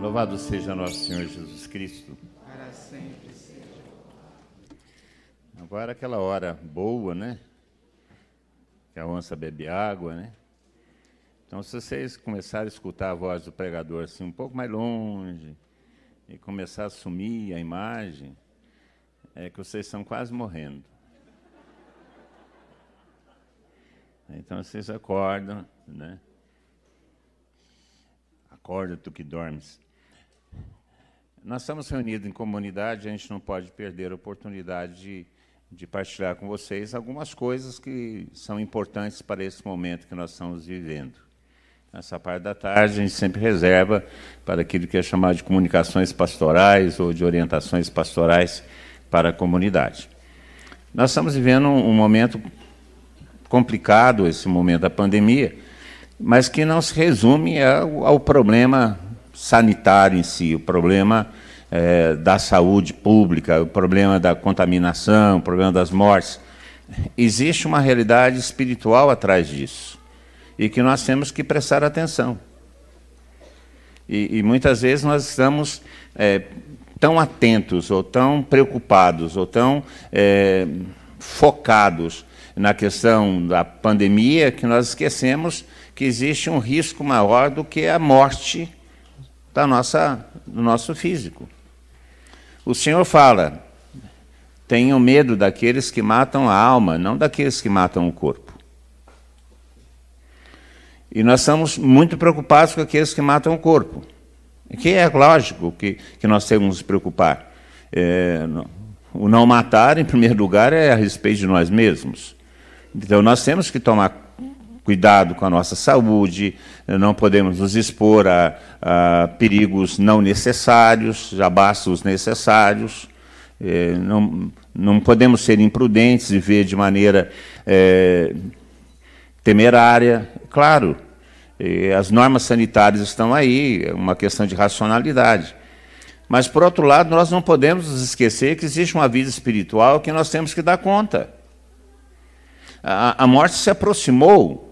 Louvado seja nosso Senhor Jesus Cristo. Para sempre seja. Agora aquela hora boa, né? Que a onça bebe água, né? Então, se vocês começarem a escutar a voz do pregador assim um pouco mais longe e começar a sumir a imagem, é que vocês estão quase morrendo. Então vocês acordam, né? Acorda tu que dormes. Nós estamos reunidos em comunidade, a gente não pode perder a oportunidade de, de partilhar com vocês algumas coisas que são importantes para esse momento que nós estamos vivendo. Essa parte da tarde a gente sempre reserva para aquilo que é chamado de comunicações pastorais ou de orientações pastorais para a comunidade. Nós estamos vivendo um momento complicado, esse momento da pandemia, mas que não se resume ao, ao problema sanitário em si, o problema é, da saúde pública, o problema da contaminação, o problema das mortes. Existe uma realidade espiritual atrás disso e que nós temos que prestar atenção. E, e muitas vezes nós estamos é, tão atentos, ou tão preocupados, ou tão é, focados na questão da pandemia que nós esquecemos que existe um risco maior do que a morte da nossa, do nosso físico. O Senhor fala: tenham medo daqueles que matam a alma, não daqueles que matam o corpo. E nós estamos muito preocupados com aqueles que matam o corpo. Que é lógico que, que nós temos que nos preocupar. É, o não matar, em primeiro lugar, é a respeito de nós mesmos. Então nós temos que tomar cuidado com a nossa saúde, não podemos nos expor a, a perigos não necessários, já basta os necessários. É, não, não podemos ser imprudentes e ver de maneira é, temerária. Claro, é, as normas sanitárias estão aí, é uma questão de racionalidade. Mas, por outro lado, nós não podemos nos esquecer que existe uma vida espiritual que nós temos que dar conta. A, a morte se aproximou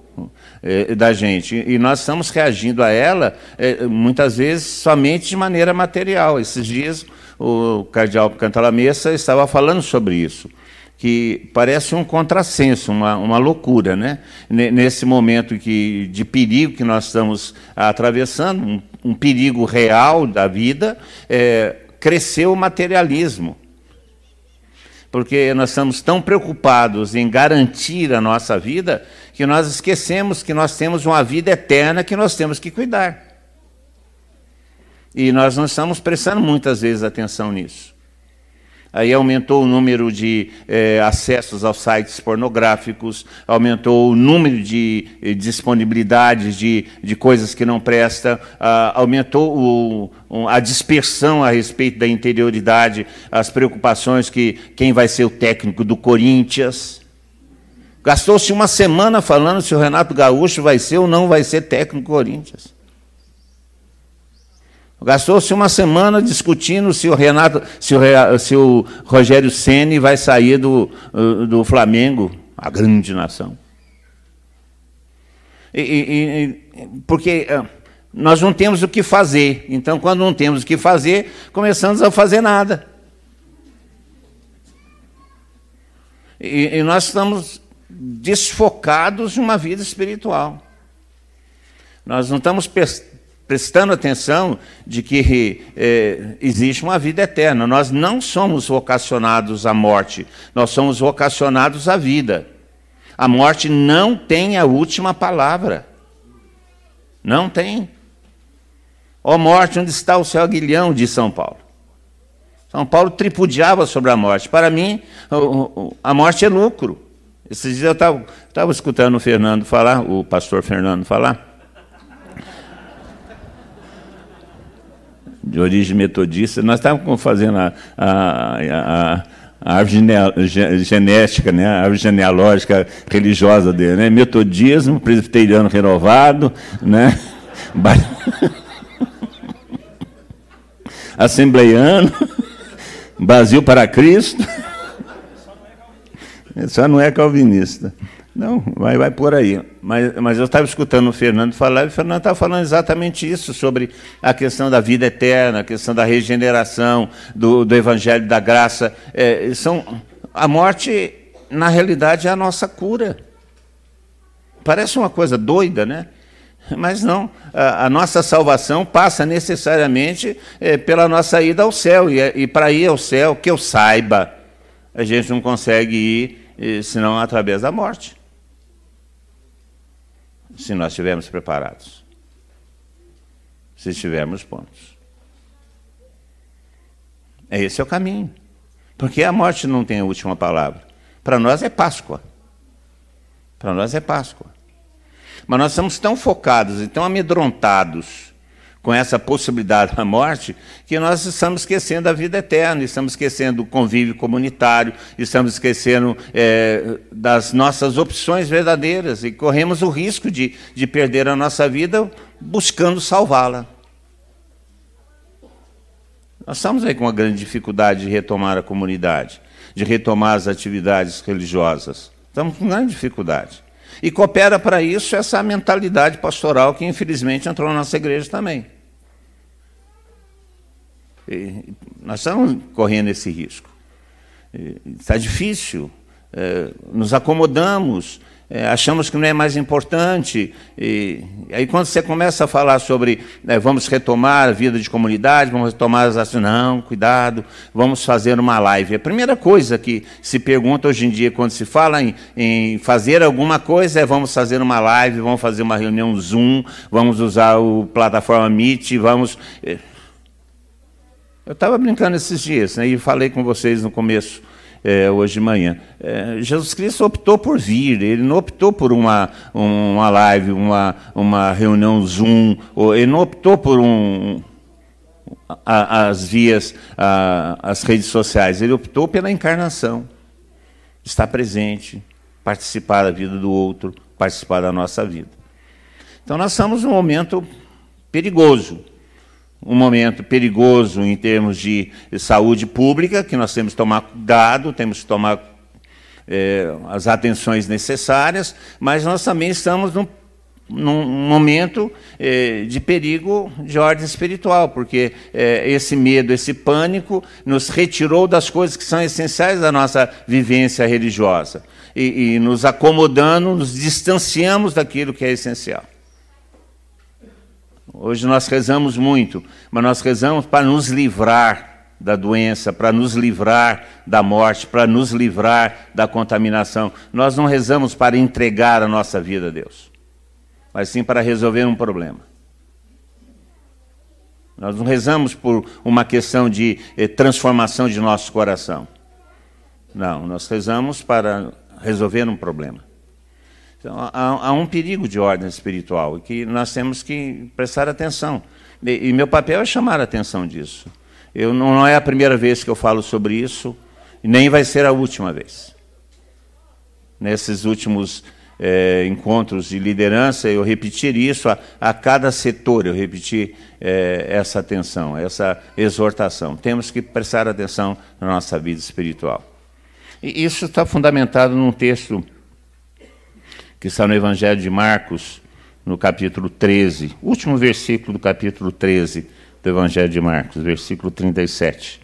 é, da gente. E nós estamos reagindo a ela, é, muitas vezes, somente de maneira material. Esses dias, o cardeal Cantalamessa estava falando sobre isso que parece um contrassenso, uma, uma loucura, né? Nesse momento que, de perigo que nós estamos atravessando, um, um perigo real da vida, é, cresceu o materialismo porque nós estamos tão preocupados em garantir a nossa vida que nós esquecemos que nós temos uma vida eterna que nós temos que cuidar. E nós não estamos prestando muitas vezes atenção nisso. Aí aumentou o número de eh, acessos aos sites pornográficos, aumentou o número de eh, disponibilidades de, de coisas que não prestam, ah, aumentou o, a dispersão a respeito da interioridade, as preocupações que quem vai ser o técnico do Corinthians. Gastou-se uma semana falando se o Renato Gaúcho vai ser ou não vai ser técnico do Corinthians. Gastou-se uma semana discutindo se o Renato, se o, se o Rogério Ceni vai sair do, uh, do Flamengo, a grande nação. E, e, porque uh, nós não temos o que fazer. Então, quando não temos o que fazer, começamos a fazer nada. E, e nós estamos desfocados de uma vida espiritual. Nós não estamos prestando atenção de que é, existe uma vida eterna. Nós não somos vocacionados à morte, nós somos vocacionados à vida. A morte não tem a última palavra. Não tem. Ó morte, onde está o seu aguilhão? de São Paulo. São Paulo tripudiava sobre a morte. Para mim, a morte é lucro. Esses dias eu estava escutando o Fernando falar, o pastor Fernando falar, de origem metodista, nós estávamos fazendo a, a, a, a árvore genética, né, a árvore genealógica religiosa dele, né, metodismo, presbiteriano renovado, né, assembleiano, Brasil para Cristo, só não é calvinista. Não, vai, vai por aí. Mas, mas eu estava escutando o Fernando falar, e o Fernando estava falando exatamente isso, sobre a questão da vida eterna, a questão da regeneração, do, do Evangelho da Graça. É, são, a morte, na realidade, é a nossa cura. Parece uma coisa doida, né? Mas não, a, a nossa salvação passa necessariamente é, pela nossa ida ao céu. E, e para ir ao céu, que eu saiba, a gente não consegue ir eh, senão através da morte se nós estivermos preparados. Se estivermos prontos. Esse é o caminho. Porque a morte não tem a última palavra. Para nós é Páscoa. Para nós é Páscoa. Mas nós estamos tão focados e tão amedrontados com essa possibilidade da morte, que nós estamos esquecendo a vida eterna, estamos esquecendo o convívio comunitário, estamos esquecendo é, das nossas opções verdadeiras e corremos o risco de, de perder a nossa vida buscando salvá-la. Nós estamos aí com uma grande dificuldade de retomar a comunidade, de retomar as atividades religiosas. Estamos com grande dificuldade. E coopera para isso essa mentalidade pastoral que, infelizmente, entrou na nossa igreja também. Nós estamos correndo esse risco. Está difícil, é, nos acomodamos, é, achamos que não é mais importante. E aí, quando você começa a falar sobre é, vamos retomar a vida de comunidade, vamos retomar as ações, não, cuidado, vamos fazer uma live. A primeira coisa que se pergunta hoje em dia, quando se fala em, em fazer alguma coisa, é vamos fazer uma live, vamos fazer uma reunião Zoom, vamos usar o plataforma Meet, vamos. Eu estava brincando esses dias, né, e falei com vocês no começo, é, hoje de manhã. É, Jesus Cristo optou por vir, ele não optou por uma, uma live, uma, uma reunião Zoom, ele não optou por um, a, as vias, a, as redes sociais, ele optou pela encarnação. Estar presente, participar da vida do outro, participar da nossa vida. Então nós estamos num momento perigoso um momento perigoso em termos de saúde pública, que nós temos que tomar cuidado, temos que tomar é, as atenções necessárias, mas nós também estamos num, num momento é, de perigo de ordem espiritual, porque é, esse medo, esse pânico nos retirou das coisas que são essenciais da nossa vivência religiosa. E, e nos acomodando, nos distanciamos daquilo que é essencial. Hoje nós rezamos muito, mas nós rezamos para nos livrar da doença, para nos livrar da morte, para nos livrar da contaminação. Nós não rezamos para entregar a nossa vida a Deus, mas sim para resolver um problema. Nós não rezamos por uma questão de eh, transformação de nosso coração. Não, nós rezamos para resolver um problema. Então, há, há, um perigo de ordem espiritual que nós temos que prestar atenção. E, e meu papel é chamar a atenção disso. Eu, não, é a primeira vez que eu falo sobre isso, nem vai ser a última vez. Nesses últimos é, encontros de liderança, eu repetir isso a, a cada setor, eu repetir é, essa atenção, essa exortação. Temos que prestar atenção na nossa vida espiritual. E isso está fundamentado num texto que está no Evangelho de Marcos, no capítulo 13, último versículo do capítulo 13 do Evangelho de Marcos, versículo 37.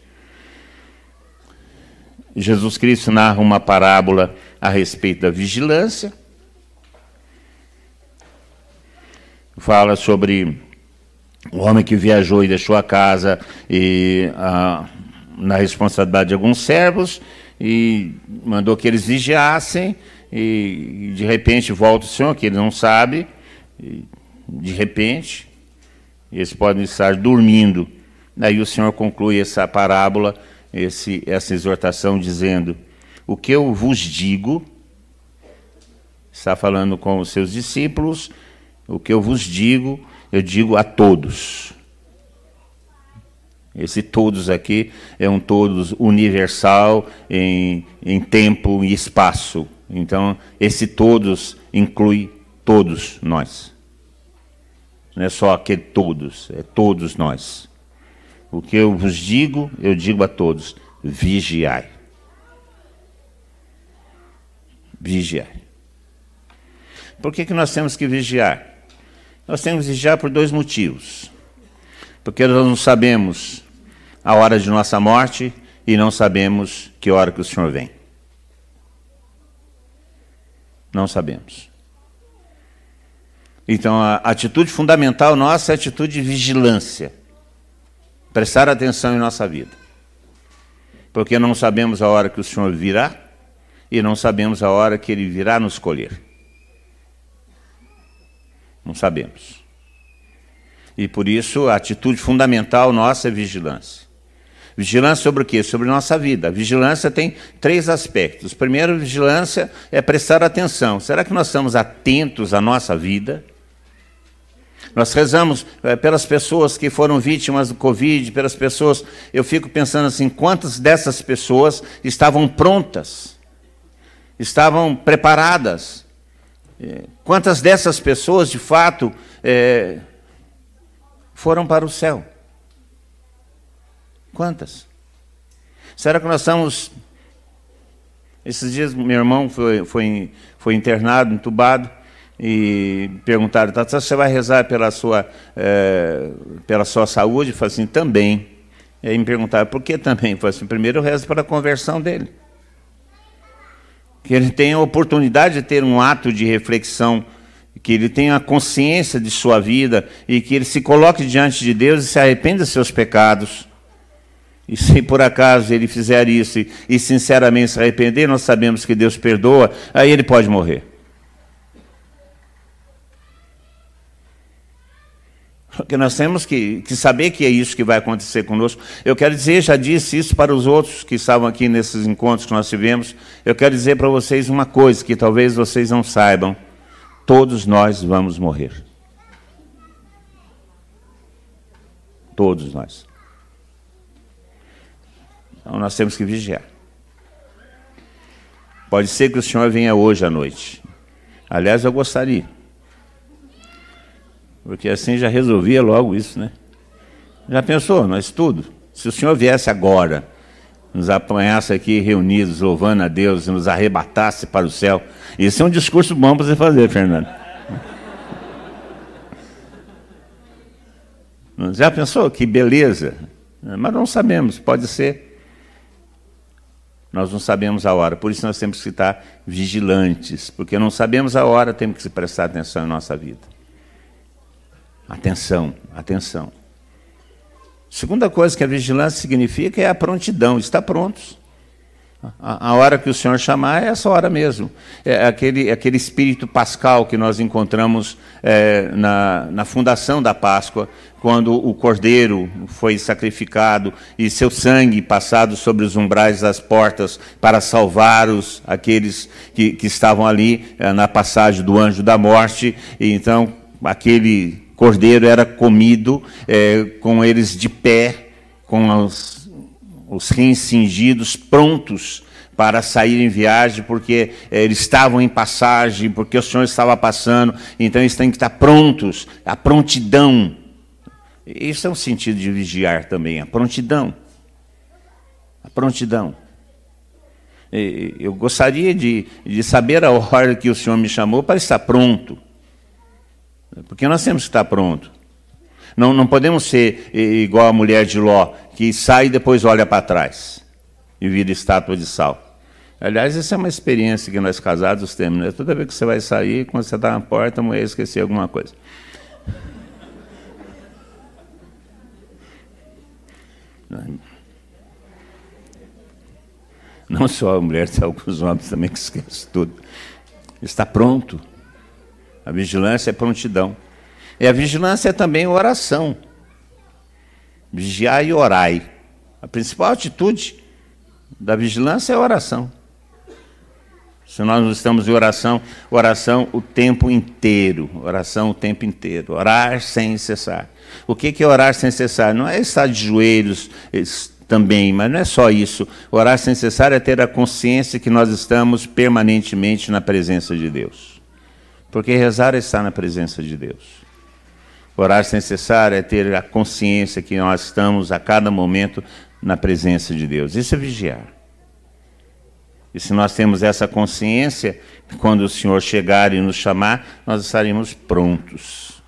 Jesus Cristo narra uma parábola a respeito da vigilância. Fala sobre o homem que viajou e deixou a casa e, a, na responsabilidade de alguns servos e mandou que eles vigiassem e de repente volta o Senhor, que ele não sabe, de repente, eles podem estar dormindo. Daí o Senhor conclui essa parábola, esse, essa exortação, dizendo: O que eu vos digo, está falando com os seus discípulos, o que eu vos digo, eu digo a todos. Esse todos aqui é um todos universal em, em tempo e espaço. Então, esse todos inclui todos nós. Não é só aquele todos, é todos nós. O que eu vos digo, eu digo a todos: vigiai. Vigiai. Por que, que nós temos que vigiar? Nós temos que vigiar por dois motivos. Porque nós não sabemos a hora de nossa morte e não sabemos que hora que o Senhor vem. Não sabemos. Então, a atitude fundamental nossa é a atitude de vigilância. Prestar atenção em nossa vida. Porque não sabemos a hora que o Senhor virá e não sabemos a hora que Ele virá nos colher. Não sabemos. E por isso a atitude fundamental nossa é vigilância. Vigilância sobre o quê? Sobre nossa vida. A vigilância tem três aspectos. Primeiro, vigilância é prestar atenção. Será que nós estamos atentos à nossa vida? Nós rezamos é, pelas pessoas que foram vítimas do Covid, pelas pessoas. Eu fico pensando assim: quantas dessas pessoas estavam prontas, estavam preparadas? É, quantas dessas pessoas, de fato, é, foram para o céu? Quantas? Será que nós estamos. Esses dias, meu irmão foi, foi, foi internado, entubado e perguntaram, tá, você vai rezar pela sua, é, pela sua saúde? Eu falei assim, também. E aí me perguntaram, por que também? Eu falei assim, primeiro eu rezo pela conversão dele. Que ele tenha a oportunidade de ter um ato de reflexão, que ele tenha consciência de sua vida e que ele se coloque diante de Deus e se arrependa dos seus pecados. E se por acaso ele fizer isso e, sinceramente se arrepender, nós sabemos que Deus perdoa, aí ele pode morrer. Porque nós temos que, que, saber que é isso que vai acontecer conosco. Eu quero dizer, já disse isso para os outros que estavam aqui nesses encontros que nós tivemos. Eu quero dizer para vocês uma coisa que talvez vocês não saibam: todos nós vamos morrer. Todos nós. Então nós temos que vigiar. Pode ser que o Senhor venha hoje à noite. Aliás, eu gostaria. Porque assim já resolvia logo isso, né? Já pensou, nós tudo? Se o Senhor viesse agora, nos apanhasse aqui reunidos, louvando a Deus, e nos arrebatasse para o céu, esse é um discurso bom para você fazer, Fernando. Já pensou? Que beleza. Mas não sabemos, pode ser. Nós não sabemos a hora, por isso nós temos que estar vigilantes, porque não sabemos a hora, temos que prestar atenção em nossa vida. Atenção, atenção. Segunda coisa que a vigilância significa é a prontidão, estar prontos. A, a hora que o Senhor chamar é essa hora mesmo. É aquele, aquele espírito pascal que nós encontramos é, na, na fundação da Páscoa, quando o cordeiro foi sacrificado e seu sangue passado sobre os umbrais das portas para salvar os, aqueles que, que estavam ali é, na passagem do anjo da morte. E então, aquele cordeiro era comido é, com eles de pé, com os, os rins cingidos, prontos para sair em viagem, porque é, eles estavam em passagem, porque o Senhor estava passando, então eles têm que estar prontos, a prontidão. Isso é um sentido de vigiar também, a prontidão. A prontidão. Eu gostaria de, de saber a hora que o Senhor me chamou para estar pronto. Porque nós temos que estar pronto. Não, não podemos ser igual a mulher de Ló, que sai e depois olha para trás e vira estátua de sal. Aliás, essa é uma experiência que nós casados temos. Né? Toda vez que você vai sair, quando você está na porta, a mulher esqueceu alguma coisa. Não só a mulher, tem alguns homens também que esquecem tudo. Está pronto. A vigilância é prontidão. E a vigilância é também oração. Vigiai e orai. A principal atitude da vigilância é a oração. Se nós não estamos em oração, oração o tempo inteiro, oração o tempo inteiro, orar sem cessar. O que é orar sem cessar? Não é estar de joelhos também, mas não é só isso. Orar sem cessar é ter a consciência que nós estamos permanentemente na presença de Deus. Porque rezar é estar na presença de Deus. Orar sem cessar é ter a consciência que nós estamos a cada momento na presença de Deus. Isso é vigiar. E se nós temos essa consciência, quando o Senhor chegar e nos chamar, nós estaremos prontos.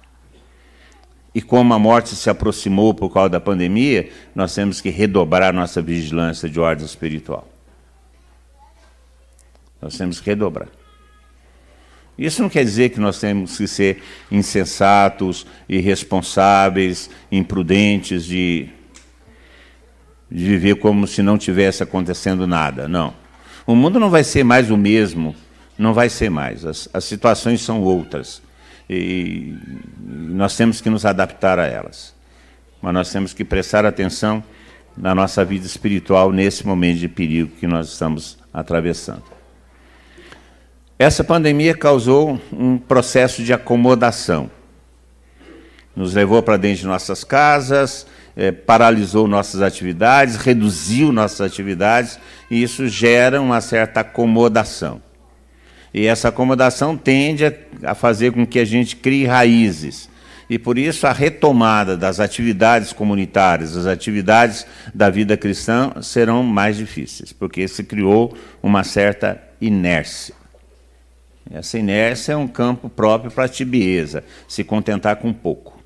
E como a morte se aproximou por causa da pandemia, nós temos que redobrar nossa vigilância de ordem espiritual. Nós temos que redobrar. Isso não quer dizer que nós temos que ser insensatos, irresponsáveis, imprudentes, de, de viver como se não tivesse acontecendo nada. Não. O mundo não vai ser mais o mesmo, não vai ser mais. As, as situações são outras. E nós temos que nos adaptar a elas. Mas nós temos que prestar atenção na nossa vida espiritual nesse momento de perigo que nós estamos atravessando. Essa pandemia causou um processo de acomodação. Nos levou para dentro de nossas casas, é, paralisou nossas atividades, reduziu nossas atividades, e isso gera uma certa acomodação. E essa acomodação tende a, a fazer com que a gente crie raízes. E por isso a retomada das atividades comunitárias, das atividades da vida cristã serão mais difíceis, porque se criou uma certa inércia. Essa inércia é um campo próprio para a tibieza, se contentar com pouco.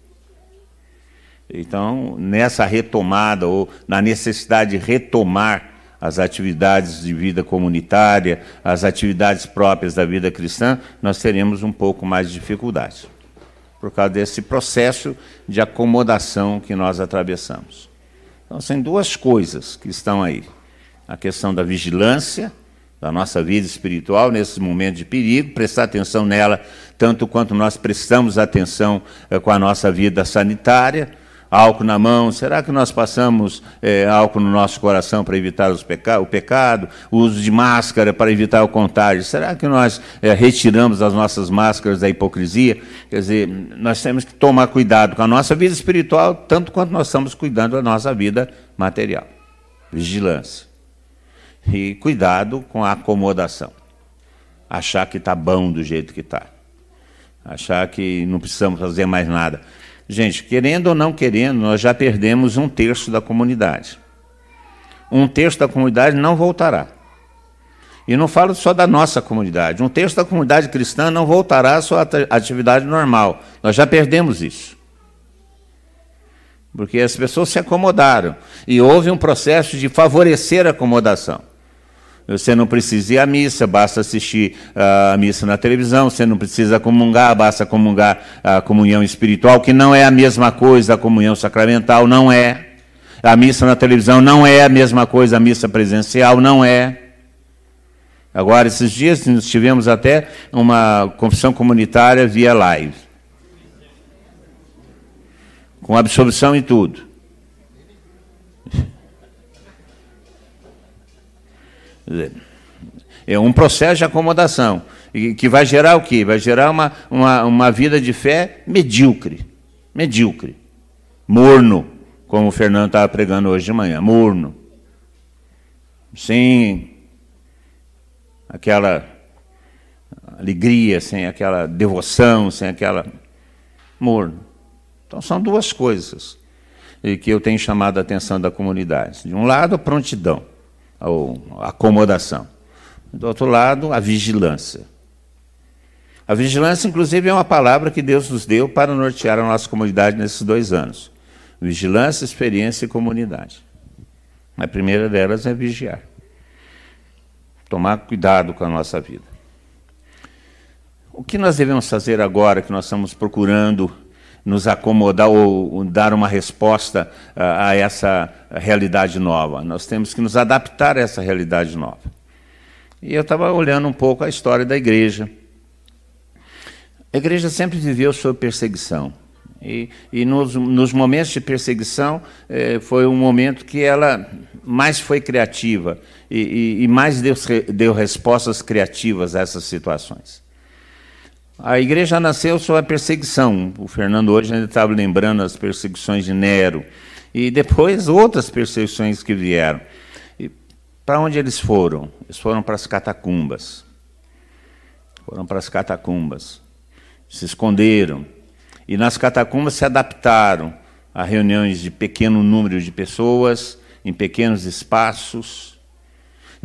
Então, nessa retomada, ou na necessidade de retomar as atividades de vida comunitária, as atividades próprias da vida cristã, nós teremos um pouco mais de dificuldade, por causa desse processo de acomodação que nós atravessamos. Então, são duas coisas que estão aí: a questão da vigilância da nossa vida espiritual nesse momento de perigo, prestar atenção nela tanto quanto nós prestamos atenção eh, com a nossa vida sanitária, álcool na mão, será que nós passamos eh, álcool no nosso coração para evitar peca o pecado, o uso de máscara para evitar o contágio, será que nós eh, retiramos as nossas máscaras da hipocrisia? Quer dizer, nós temos que tomar cuidado com a nossa vida espiritual tanto quanto nós estamos cuidando da nossa vida material. Vigilância. E cuidado com a acomodação. Achar que está bom do jeito que está. Achar que não precisamos fazer mais nada. Gente, querendo ou não querendo, nós já perdemos um terço da comunidade. Um terço da comunidade não voltará. E não falo só da nossa comunidade. Um terço da comunidade cristã não voltará à sua atividade normal. Nós já perdemos isso. Porque as pessoas se acomodaram. E houve um processo de favorecer a acomodação. Você não precisa ir à missa, basta assistir uh, a missa na televisão. Você não precisa comungar, basta comungar a comunhão espiritual, que não é a mesma coisa a comunhão sacramental, não é. A missa na televisão não é a mesma coisa a missa presencial, não é. Agora, esses dias, nós tivemos até uma confissão comunitária via live. Com absolvição e tudo. É um processo de acomodação, que vai gerar o quê? Vai gerar uma, uma, uma vida de fé medíocre, medíocre, morno, como o Fernando estava pregando hoje de manhã, morno, sem aquela alegria, sem aquela devoção, sem aquela morno. Então são duas coisas que eu tenho chamado a atenção da comunidade. De um lado, prontidão ou acomodação. Do outro lado, a vigilância. A vigilância, inclusive, é uma palavra que Deus nos deu para nortear a nossa comunidade nesses dois anos. Vigilância, experiência e comunidade. A primeira delas é vigiar. Tomar cuidado com a nossa vida. O que nós devemos fazer agora que nós estamos procurando nos acomodar ou dar uma resposta a essa realidade nova. Nós temos que nos adaptar a essa realidade nova. E eu estava olhando um pouco a história da igreja. A igreja sempre viveu sob perseguição. E, e nos, nos, momentos de perseguição, eh, foi um momento que ela mais foi criativa e, e, e mais deu, deu respostas criativas a essas situações. A igreja nasceu sob a perseguição. O Fernando hoje ainda estava lembrando as perseguições de Nero. E depois outras perseguições que vieram. E para onde eles foram? Eles foram para as catacumbas. Foram para as catacumbas. Se esconderam. E nas catacumbas se adaptaram a reuniões de pequeno número de pessoas, em pequenos espaços.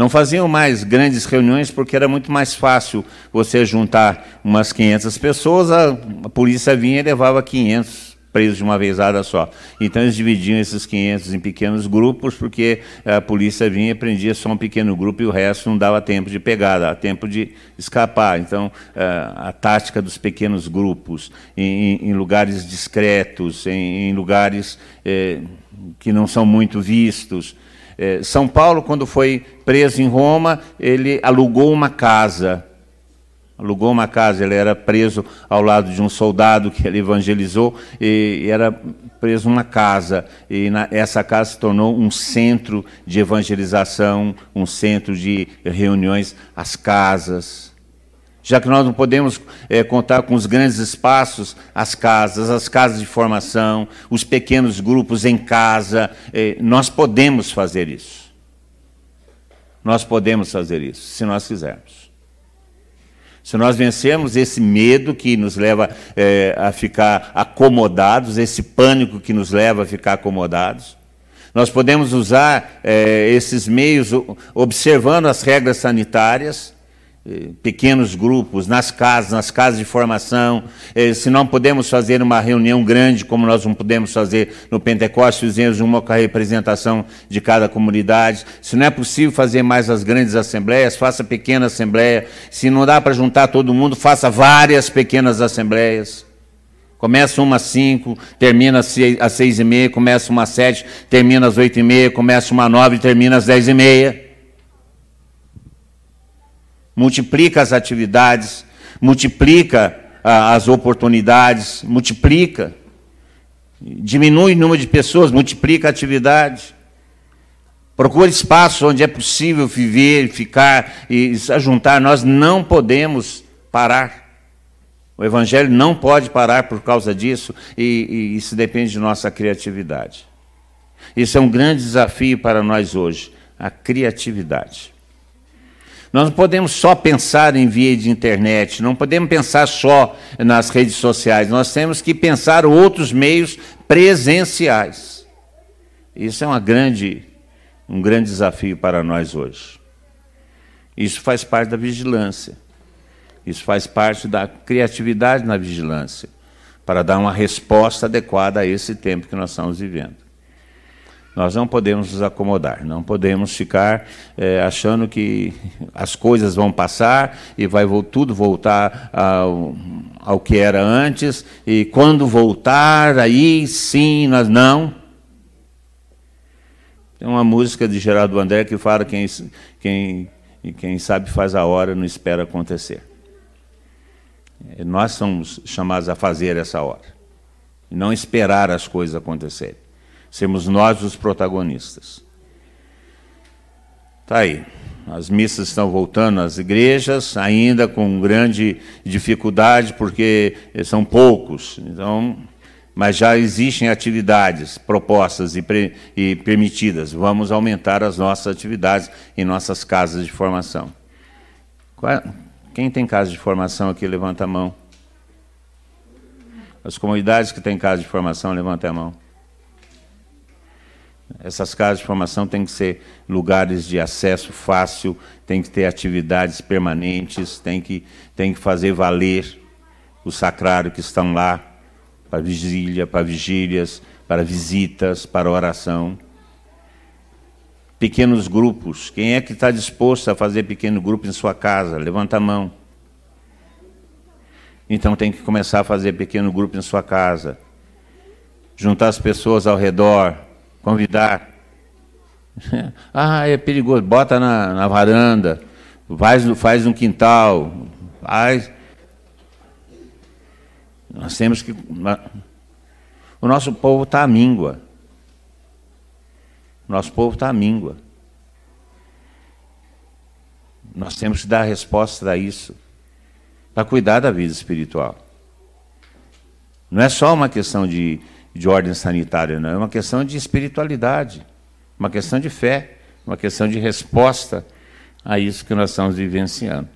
Não faziam mais grandes reuniões porque era muito mais fácil você juntar umas 500 pessoas, a, polícia vinha e levava 500 presos de uma vezada só. Então eles dividiam esses 500 em pequenos grupos, porque a polícia vinha e prendia só um pequeno grupo e o resto não dava tempo de pegar, dava tempo de escapar. Então a tática dos pequenos grupos, em, em lugares discretos, em, em lugares eh, que não são muito vistos, São Paulo, quando foi preso em Roma, ele alugou uma casa. Alugou uma casa, ele era preso ao lado de um soldado que ele evangelizou, e era preso numa casa. E na, essa casa se tornou um centro de evangelização, um centro de reuniões, as casas já que nós não podemos é, contar com os grandes espaços, as casas, as casas de formação, os pequenos grupos em casa, é, nós podemos fazer isso. Nós podemos fazer isso, se nós quisermos. Se nós vencermos esse medo que nos leva é, a ficar acomodados, esse pânico que nos leva a ficar acomodados, nós podemos usar esses meios observando as regras sanitárias pequenos grupos, nas casas, nas casas de formação. Eh, se não podemos fazer uma reunião grande, como nós não podemos fazer no Pentecostes, fizemos uma com a representação de cada comunidade. Se não é possível fazer mais as grandes assembleias, faça pequena assembleia. Se não dá para juntar todo mundo, faça várias pequenas assembleias. Começa uma às cinco, termina às seis e meia, começa uma às sete, termina às oito e meia, começa uma às nove, termina às dez e meia multiplica as atividades, multiplica ah, as oportunidades, multiplica, diminui o número de pessoas, multiplica a atividade. Procure espaços onde é possível viver, ficar e se juntar. Nós não podemos parar. O Evangelho não pode parar por causa disso, e, e isso depende de nossa criatividade. Isso é um grande desafio para nós hoje, a criatividade. Nós não podemos só pensar em via de internet, não podemos pensar só nas redes sociais, nós temos que pensar outros meios presenciais. Isso é uma grande, um grande desafio para nós hoje. Isso faz parte da vigilância. Isso faz parte da criatividade na vigilância, para dar uma resposta adequada a esse tempo que nós estamos vivendo. Nós não podemos nos acomodar, não podemos ficar é, achando que as coisas vão passar e vai tudo voltar ao, ao que era antes, e quando voltar, aí sim, nós não. Tem uma música de Geraldo André que fala quem, quem, quem sabe faz a hora, não espera acontecer. Nós somos chamados a fazer essa hora, não esperar as coisas acontecerem sermos nós os protagonistas. Tá aí. As missas estão voltando às igrejas, ainda com grande dificuldade, porque são poucos. Então, mas já existem atividades propostas e, pre, e permitidas. Vamos aumentar as nossas atividades em nossas casas de formação. Quem tem casa de formação aqui, levanta a mão. As comunidades que têm casa de formação, levanta a mão. Essas casas de formação têm que ser lugares de acesso fácil, tem que ter atividades permanentes, tem que, tem que fazer valer o sacrário que estão lá para vigília, para vigílias, para visitas, para oração. Pequenos grupos. Quem é que está disposto a fazer pequeno grupo em sua casa? Levanta a mão. Então tem que começar a fazer pequeno grupo em sua casa. Juntar as pessoas ao redor convidar. ah, é perigoso, bota na, na varanda, faz, faz um quintal, faz. Nós temos que. O nosso povo está à míngua. Nosso povo está à míngua. Nós temos que dar resposta a isso, para cuidar da vida espiritual. Não é só uma questão de de ordem sanitária, não. É uma questão de espiritualidade, uma questão de fé, uma questão de resposta a isso que nós estamos vivenciando.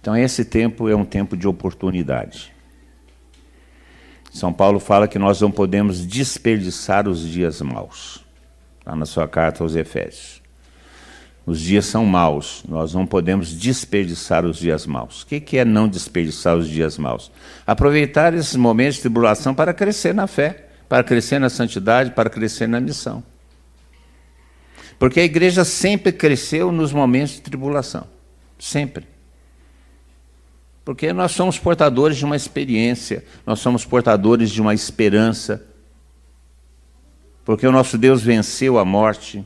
Então, esse tempo é um tempo de oportunidade. São Paulo fala que nós não podemos desperdiçar os dias maus, está na sua carta aos Efésios. Os dias são maus, nós não podemos desperdiçar os dias maus. O que é não desperdiçar os dias maus? Aproveitar esses momentos de tribulação para crescer na fé, para crescer na santidade, para crescer na missão. Porque a igreja sempre cresceu nos momentos de tribulação. Sempre. Porque nós somos portadores de uma experiência, nós somos portadores de uma esperança. Porque o nosso Deus venceu a morte.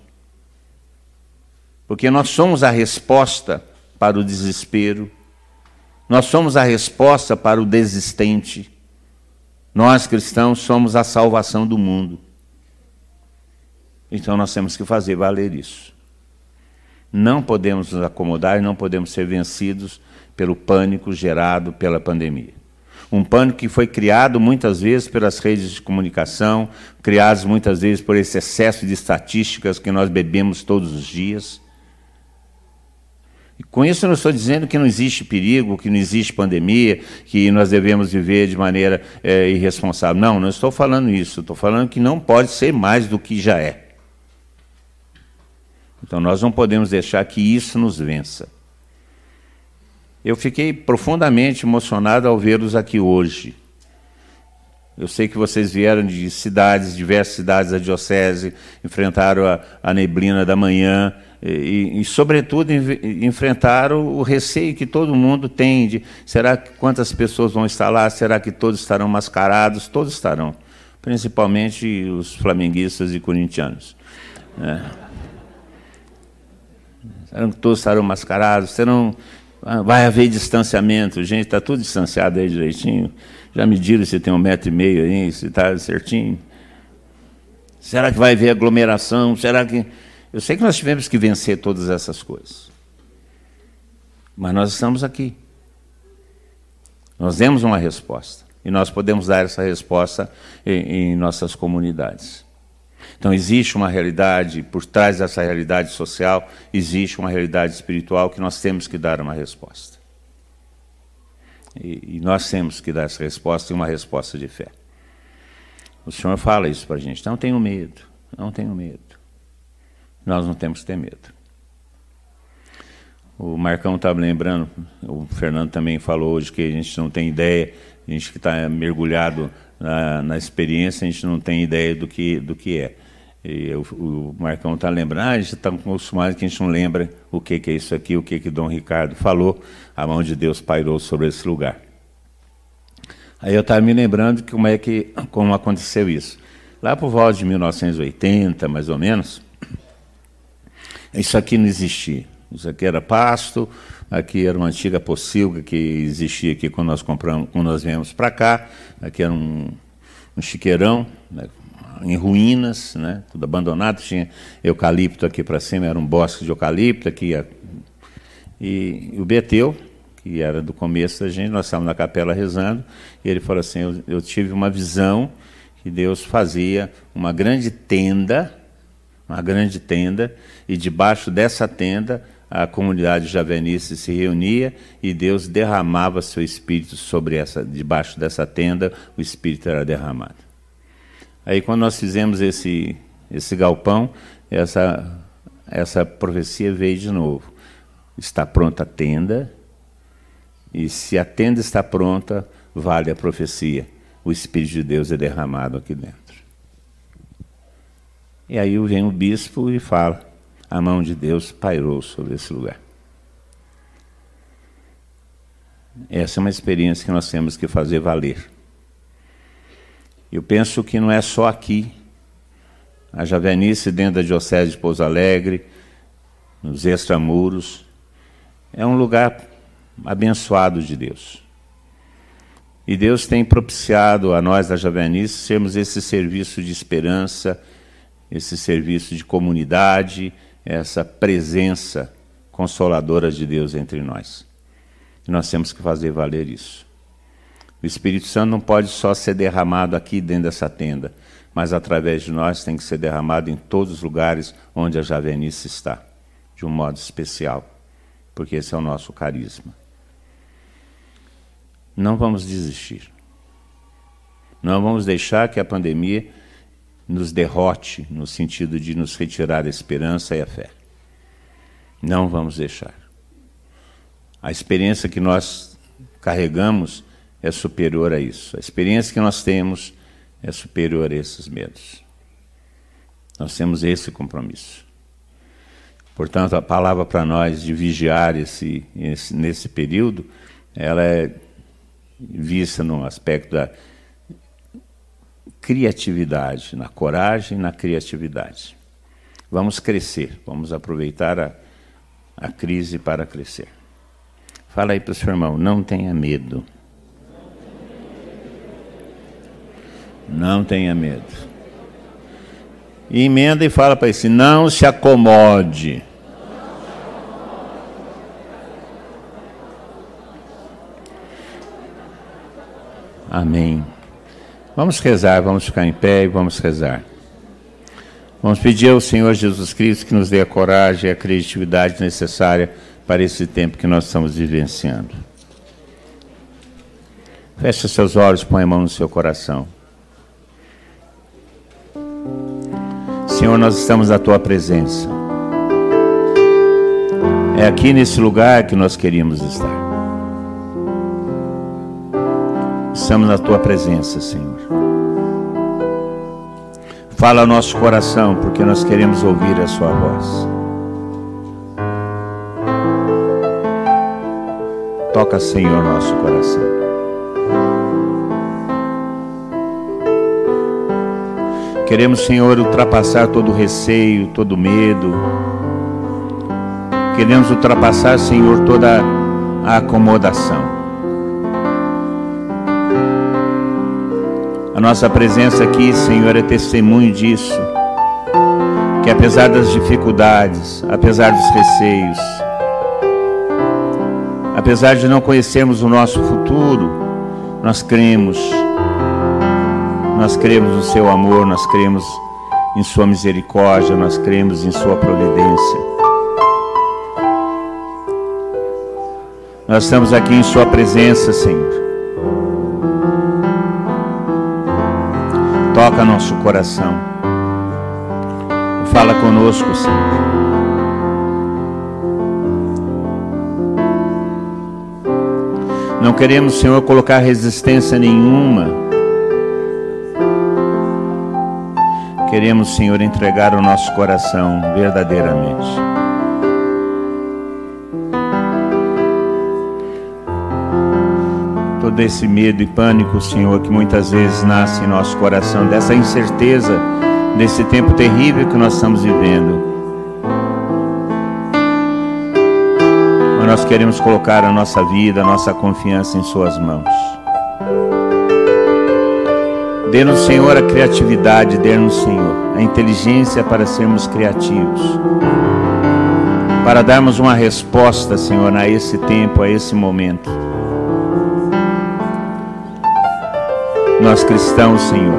Porque nós somos a resposta para o desespero. Nós somos a resposta para o desistente. Nós cristãos somos a salvação do mundo. Então nós temos que fazer valer isso. Não podemos nos acomodar e não podemos ser vencidos pelo pânico gerado pela pandemia. Um pânico que foi criado muitas vezes pelas redes de comunicação, criados muitas vezes por esse excesso de estatísticas que nós bebemos todos os dias. Com isso eu não estou dizendo que não existe perigo, que não existe pandemia, que nós devemos viver de maneira é, irresponsável. Não, não estou falando isso. Estou falando que não pode ser mais do que já é. Então nós não podemos deixar que isso nos vença. Eu fiquei profundamente emocionado ao vê-los aqui hoje. Eu sei que vocês vieram de cidades, diversas cidades da Diocese, enfrentaram a, a neblina da manhã e, e sobretudo, enfrentaram o receio que todo mundo tem de será que quantas pessoas vão estar lá? Será que todos estarão mascarados? Todos estarão, principalmente os flamenguistas e corintianos. É serão que todos estarão mascarados, serão, ah, vai haver distanciamento, gente, está tudo distanciado aí direitinho. Já mediram se tem um metro e meio aí, se está certinho. Será que vai haver aglomeração? Será que. Eu sei que nós tivemos que vencer todas essas coisas. Mas nós estamos aqui. Nós demos uma resposta. E nós podemos dar essa resposta em, em nossas comunidades. Então, existe uma realidade, por trás dessa realidade social, existe uma realidade espiritual que nós temos que dar uma resposta. E, e nós temos que dar essa resposta e uma resposta de fé. O Senhor fala isso para a gente. Não tenho medo, não tenho medo. Nós não temos que ter medo. O Marcão estava lembrando, o Fernando também falou hoje que a gente não tem ideia, a gente que está mergulhado na, na, experiência, a gente não tem ideia do que, do que é. E o, o Marcão está lembrando, ah, a gente está acostumado que a gente não lembra o que, que é isso aqui, o que, que Dom Ricardo falou, a mão de Deus pairou sobre esse lugar. Aí eu estava me lembrando como é que como aconteceu isso. Lá por volta de 1980, mais ou menos, isso aqui não existia. Isso aqui era pasto, aqui era uma antiga pocilga que existia aqui quando nós compramos, quando nós viemos para cá. Aqui era um, um chiqueirão, né, em ruínas, né, tudo abandonado, tinha eucalipto aqui para cima, era um bosque de eucalipto aqui. Ia... E, o Beteu, que era do começo da gente, nós estávamos na capela rezando, e ele falou assim: eu, eu tive uma visão que Deus fazia uma grande tenda, uma grande tenda, e debaixo dessa tenda a comunidade javenice se reunia e Deus derramava seu espírito sobre essa, debaixo dessa tenda, o espírito era derramado. Aí quando nós fizemos esse, esse galpão, essa, essa profecia veio de novo. Está pronta a tenda, e se a tenda está pronta, vale a profecia. O Espírito de Deus é derramado aqui dentro. E aí vem o bispo e fala: a mão de Deus pairou sobre esse lugar. Essa é uma experiência que nós temos que fazer valer. Eu penso que não é só aqui. A Javenice, dentro da Diocese de Pouso Alegre, nos extramuros, é um lugar abençoado de Deus. E Deus tem propiciado a nós da Javenice sermos esse serviço de esperança, esse serviço de comunidade, essa presença consoladora de Deus entre nós. E nós temos que fazer valer isso. O Espírito Santo não pode só ser derramado aqui dentro dessa tenda, mas através de nós tem que ser derramado em todos os lugares onde a Javenice está, de um modo especial, porque esse é o nosso carisma. Não vamos desistir. Não vamos deixar que a pandemia nos derrote no sentido de nos retirar a esperança e a fé. Não vamos deixar. A experiência que nós carregamos é superior a isso. A experiência que nós temos é superior a esses medos. Nós temos esse compromisso. Portanto, a palavra para nós de vigiar esse, esse, nesse período, ela é vista no aspecto da criatividade, na coragem na criatividade. Vamos crescer, vamos aproveitar a, a crise para crescer. Fala aí para o seu irmão, não tenha medo. Não tenha medo. E emenda e fala para esse: não se acomode. Amém. Vamos rezar, vamos ficar em pé e vamos rezar. Vamos pedir ao Senhor Jesus Cristo que nos dê a coragem e a criatividade necessária para esse tempo que nós estamos vivenciando. Feche seus olhos, põe a mão no seu coração. Senhor, nós estamos na tua presença. É aqui nesse lugar que nós queríamos estar. Estamos na tua presença, Senhor. Fala ao nosso coração, porque nós queremos ouvir a sua voz. Toca, Senhor, nosso coração. Queremos, Senhor, ultrapassar todo receio, todo medo. Queremos ultrapassar, Senhor, toda a acomodação. Nossa presença aqui, Senhor, é testemunho disso. Que apesar das dificuldades, apesar dos receios, apesar de não conhecermos o nosso futuro, nós cremos nós cremos no seu amor, nós cremos em sua misericórdia, nós cremos em sua providência. Nós estamos aqui em sua presença, Senhor. Toca nosso coração. Fala conosco, Senhor. Não queremos, Senhor, colocar resistência nenhuma Queremos, Senhor, entregar o nosso coração verdadeiramente. Todo esse medo e pânico, Senhor, que muitas vezes nasce em nosso coração, dessa incerteza, desse tempo terrível que nós estamos vivendo. Mas nós queremos colocar a nossa vida, a nossa confiança em Suas mãos. Dê-nos, Senhor, a criatividade, dê-nos, Senhor, a inteligência para sermos criativos. Para darmos uma resposta, Senhor, a esse tempo, a esse momento. Nós cristãos, Senhor,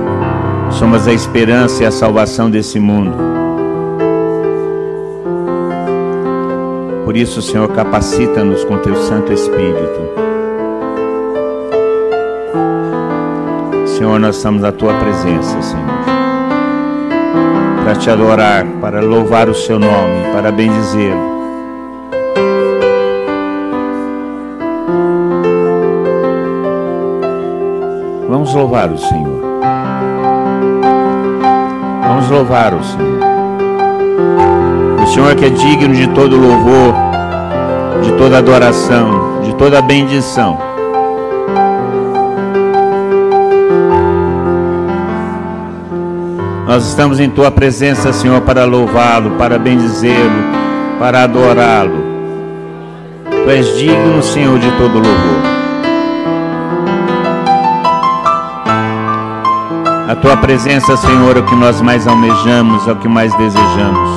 somos a esperança e a salvação desse mundo. Por isso, Senhor, capacita-nos com teu Santo Espírito Senhor, nós estamos na tua presença, Senhor. Para te adorar, para louvar o seu nome, para bendizê-lo. Louvar o Senhor. Vamos louvar o Senhor. O Senhor que é digno de todo louvor, de toda adoração, de toda bendição. Nós estamos em tua presença, Senhor, para louvá-lo, para bendizê-lo, para adorá-lo. Tu és digno, Senhor, de todo louvor. A tua presença, Senhor, é o que nós mais almejamos, é o que mais desejamos.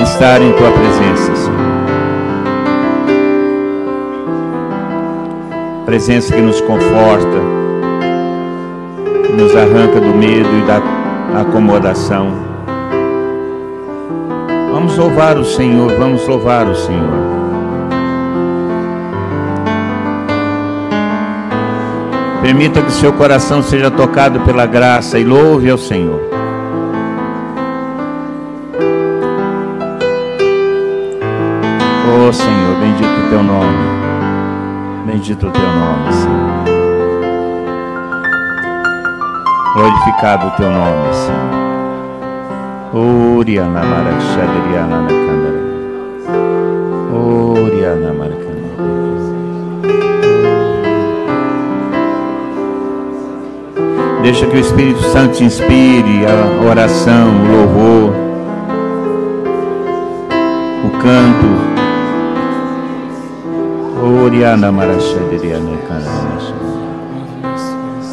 Estar em tua presença, Senhor. Presença que nos conforta nos arranca do medo e da acomodação. Vamos louvar o Senhor, vamos louvar o Senhor. Permita que seu coração seja tocado pela graça e louve ao Senhor. Oh Senhor, bendito o teu nome. Bendito o teu nome, Senhor. Glorificado o teu nome, Senhor. Oriana Marachadriana Nakandara. Oriana Deixa que o Espírito Santo te inspire a oração, o louvor, o canto.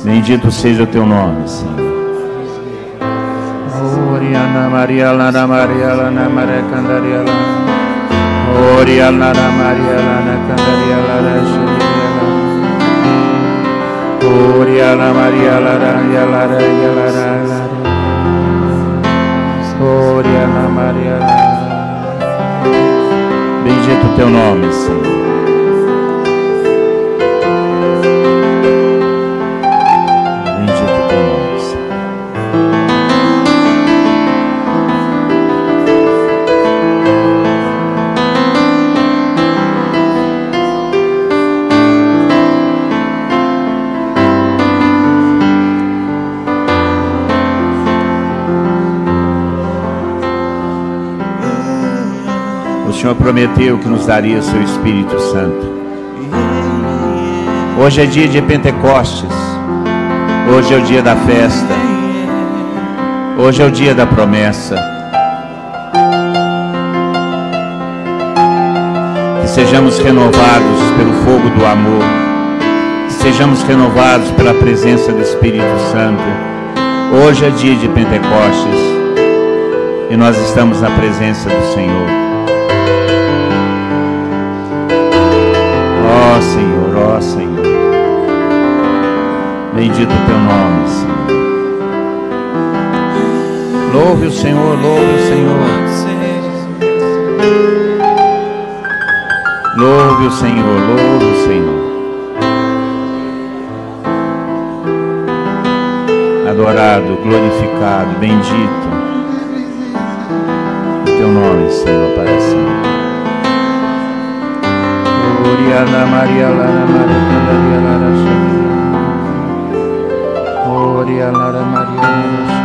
Bendito seja o teu nome, Senhor. Oriana Maria Lana Maria Lana Maria Lana Maria Lana Lana Oriana Maria Lana Yalara Yalara Oriana Maria Lana Bendito teu nome, Senhor. Senhor prometeu que nos daria seu Espírito Santo. Hoje é dia de Pentecostes. Hoje é o dia da festa. Hoje é o dia da promessa. Que sejamos renovados pelo fogo do amor. Que sejamos renovados pela presença do Espírito Santo. Hoje é dia de Pentecostes. E nós estamos na presença do Senhor. Senhor, ó Senhor. Bendito o teu nome, Senhor. Louve o Senhor, louve o Senhor. Louve o Senhor, louve o Senhor. Adorado, glorificado, bendito. O teu nome, Senhor, para sempre. Oriana Maria Lara Maria Lara Sharia Oriana Lara Maria Lara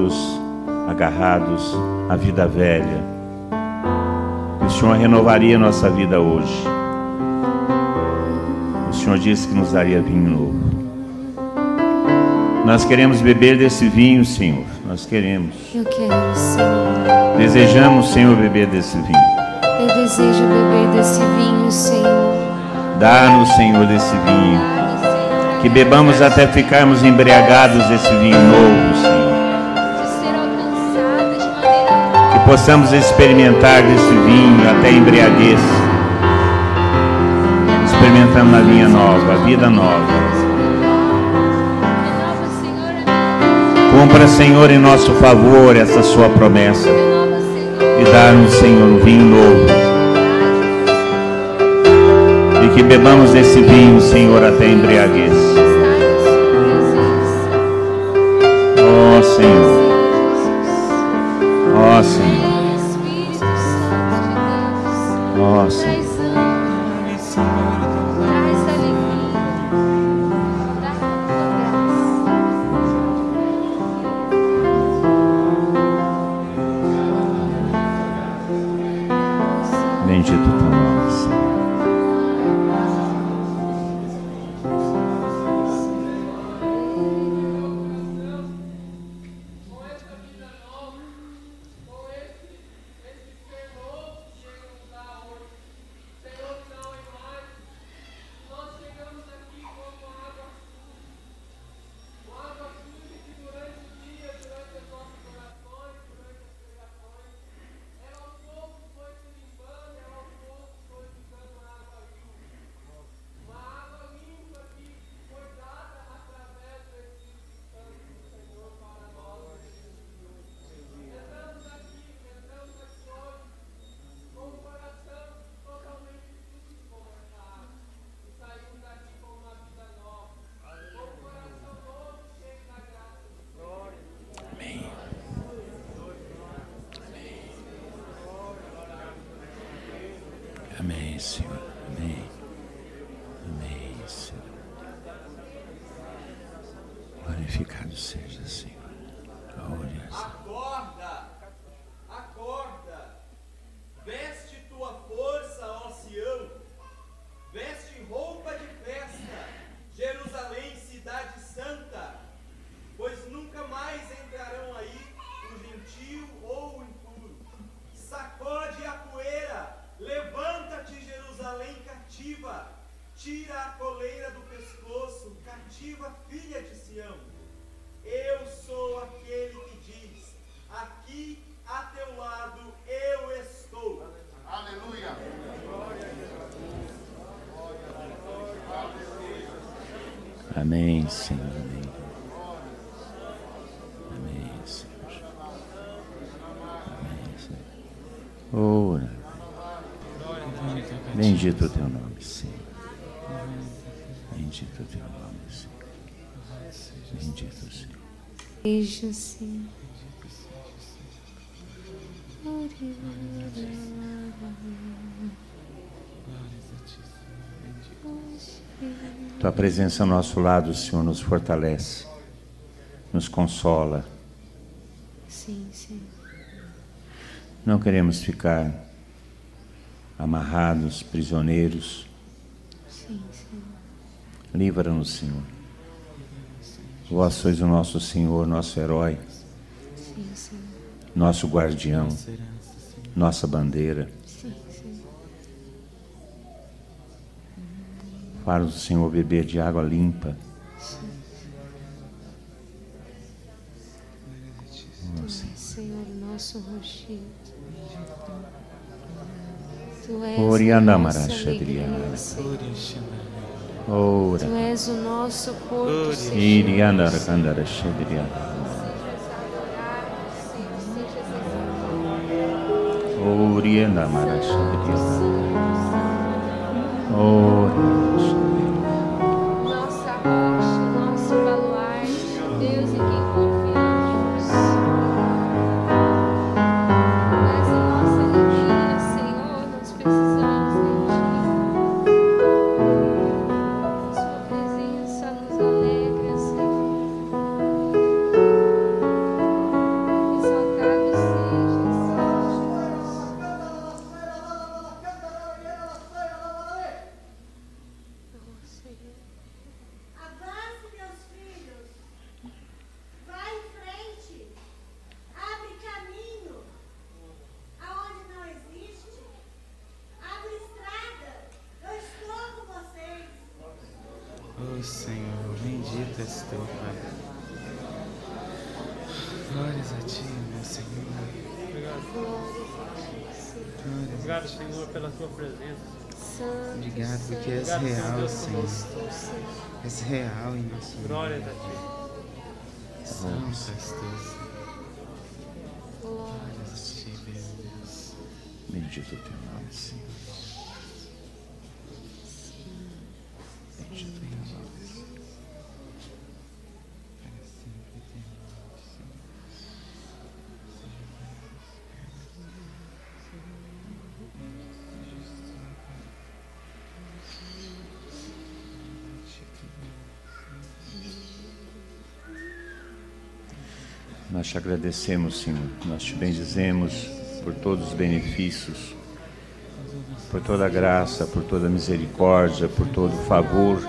amarrados, agarrados à vida velha. O Senhor renovaria nossa vida hoje. O Senhor disse que nos daria vinho novo. Nós queremos beber desse vinho, Senhor. Nós queremos. Eu quero, Senhor. Desejamos, Senhor, beber desse vinho. Eu desejo beber desse vinho, Senhor. Dá-nos, Senhor, desse vinho. Que bebamos até ficarmos embriagados desse vinho novo, Senhor. Possamos experimentar desse vinho até embriaguez. Experimentando a vinha nova, a vida nova. Cumpra, Senhor, em nosso favor essa sua promessa. E dá-nos, Senhor, um vinho novo. E que bebamos desse vinho, Senhor, até embriaguez. Oh, Senhor. Ó Senhor. Ó Senhor. Amém, Senhor. Amém. Amém, Senhor. Amém, Senhor. Ora. Bendito o teu nome, Senhor. Bendito o teu nome, Senhor. Bendito, Senhor. Beijo, Senhor. Tua presença ao nosso lado, Senhor, nos fortalece, nos consola. Sim, sim. Não queremos ficar amarrados, prisioneiros. Sim, sim. Livra-nos, Senhor. Vós sois o nosso Senhor, nosso herói, sim, nosso guardião, nossa bandeira. Para o Senhor beber de água limpa. Senhor, nosso rochedo. Tu és Oriana nossa Marachadriana. Ora. Tu és o nosso seguro. Iriana Arcandara Shadriana. Oriana Marachadriana. Ora. Real, Senhor. És real em nosso meio. Glórias a ti. Santo és tu, glória. A ti, Deus. Bendito o teu nome, Senhor. Nós te agradecemos, Senhor. Nós te bendizemos por todos os benefícios, por toda a graça, por toda a misericórdia, por todo o favor.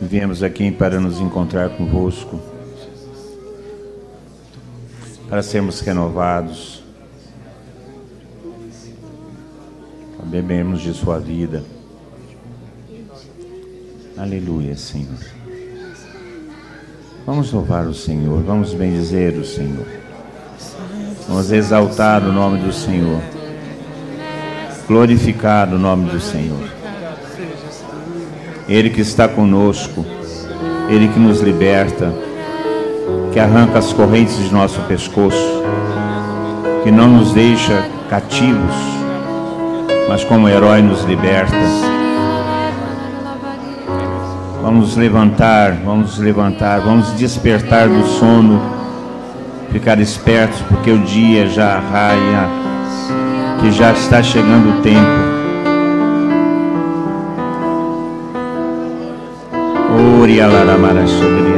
Viemos aqui para nos encontrar convosco, para sermos renovados, para bebermos de Sua vida. Aleluia, Senhor. Vamos louvar o Senhor, vamos bendizer o Senhor, vamos exaltar o nome do Senhor, glorificar o nome do Senhor. Ele que está conosco, Ele que nos liberta, que arranca as correntes de nosso pescoço, que não nos deixa cativos, mas como herói nos liberta. Vamos levantar, vamos levantar, vamos despertar do sono, ficar espertos, porque o dia já raia, que já está chegando o tempo. Ori alaramara sugriana de